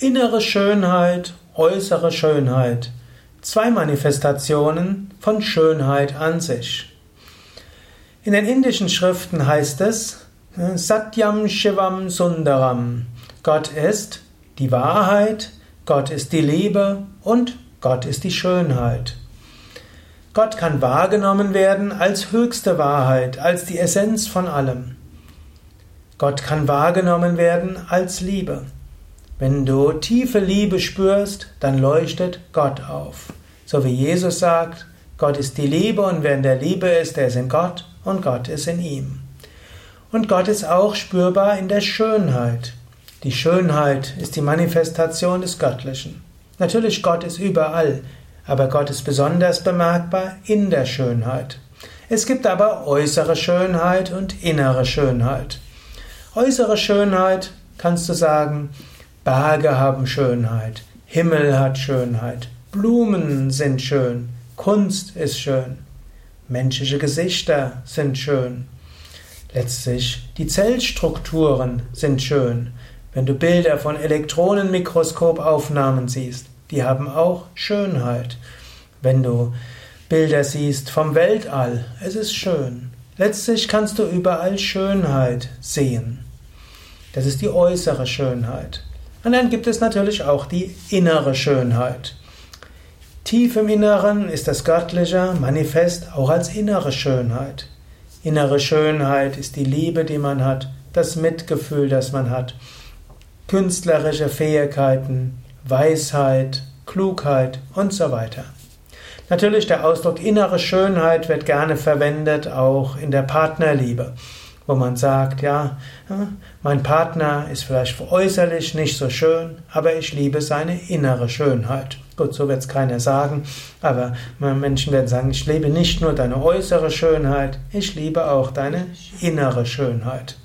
Innere Schönheit, äußere Schönheit. Zwei Manifestationen von Schönheit an sich. In den indischen Schriften heißt es Satyam Shivam Sundaram. Gott ist die Wahrheit, Gott ist die Liebe und Gott ist die Schönheit. Gott kann wahrgenommen werden als höchste Wahrheit, als die Essenz von allem. Gott kann wahrgenommen werden als Liebe. Wenn du tiefe Liebe spürst, dann leuchtet Gott auf. So wie Jesus sagt, Gott ist die Liebe und wer in der Liebe ist, der ist in Gott und Gott ist in ihm. Und Gott ist auch spürbar in der Schönheit. Die Schönheit ist die Manifestation des Göttlichen. Natürlich, Gott ist überall, aber Gott ist besonders bemerkbar in der Schönheit. Es gibt aber äußere Schönheit und innere Schönheit. Äußere Schönheit kannst du sagen, Berge haben Schönheit, Himmel hat Schönheit, Blumen sind schön, Kunst ist schön, menschliche Gesichter sind schön. Letztlich die Zellstrukturen sind schön. Wenn du Bilder von Elektronenmikroskopaufnahmen siehst, die haben auch Schönheit. Wenn du Bilder siehst vom Weltall, es ist schön. Letztlich kannst du überall Schönheit sehen. Das ist die äußere Schönheit. Und dann gibt es natürlich auch die innere Schönheit. Tief im Inneren ist das Göttliche manifest auch als innere Schönheit. Innere Schönheit ist die Liebe, die man hat, das Mitgefühl, das man hat, künstlerische Fähigkeiten, Weisheit, Klugheit und so weiter. Natürlich der Ausdruck innere Schönheit wird gerne verwendet auch in der Partnerliebe wo man sagt, ja, mein Partner ist vielleicht äußerlich nicht so schön, aber ich liebe seine innere Schönheit. Gut, so wird es keiner sagen, aber Menschen werden sagen, ich liebe nicht nur deine äußere Schönheit, ich liebe auch deine innere Schönheit.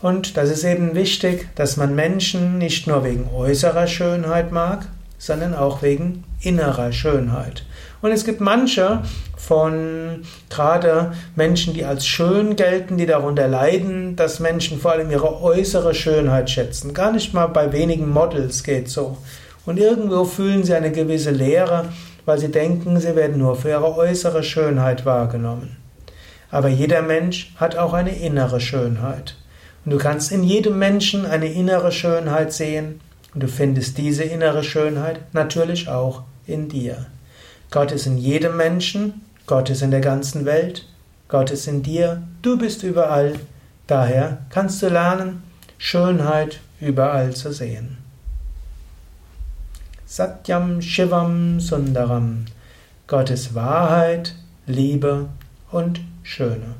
Und das ist eben wichtig, dass man Menschen nicht nur wegen äußerer Schönheit mag, sondern auch wegen innerer Schönheit. Und es gibt manche von gerade Menschen, die als schön gelten, die darunter leiden, dass Menschen vor allem ihre äußere Schönheit schätzen. Gar nicht mal bei wenigen Models geht so. Und irgendwo fühlen sie eine gewisse Leere, weil sie denken, sie werden nur für ihre äußere Schönheit wahrgenommen. Aber jeder Mensch hat auch eine innere Schönheit. Und du kannst in jedem Menschen eine innere Schönheit sehen und du findest diese innere Schönheit natürlich auch in dir. Gott ist in jedem Menschen, Gott ist in der ganzen Welt, Gott ist in dir, du bist überall. Daher kannst du lernen, Schönheit überall zu sehen. Satyam Shivam Sundaram. Gott ist Wahrheit, Liebe und Schöne.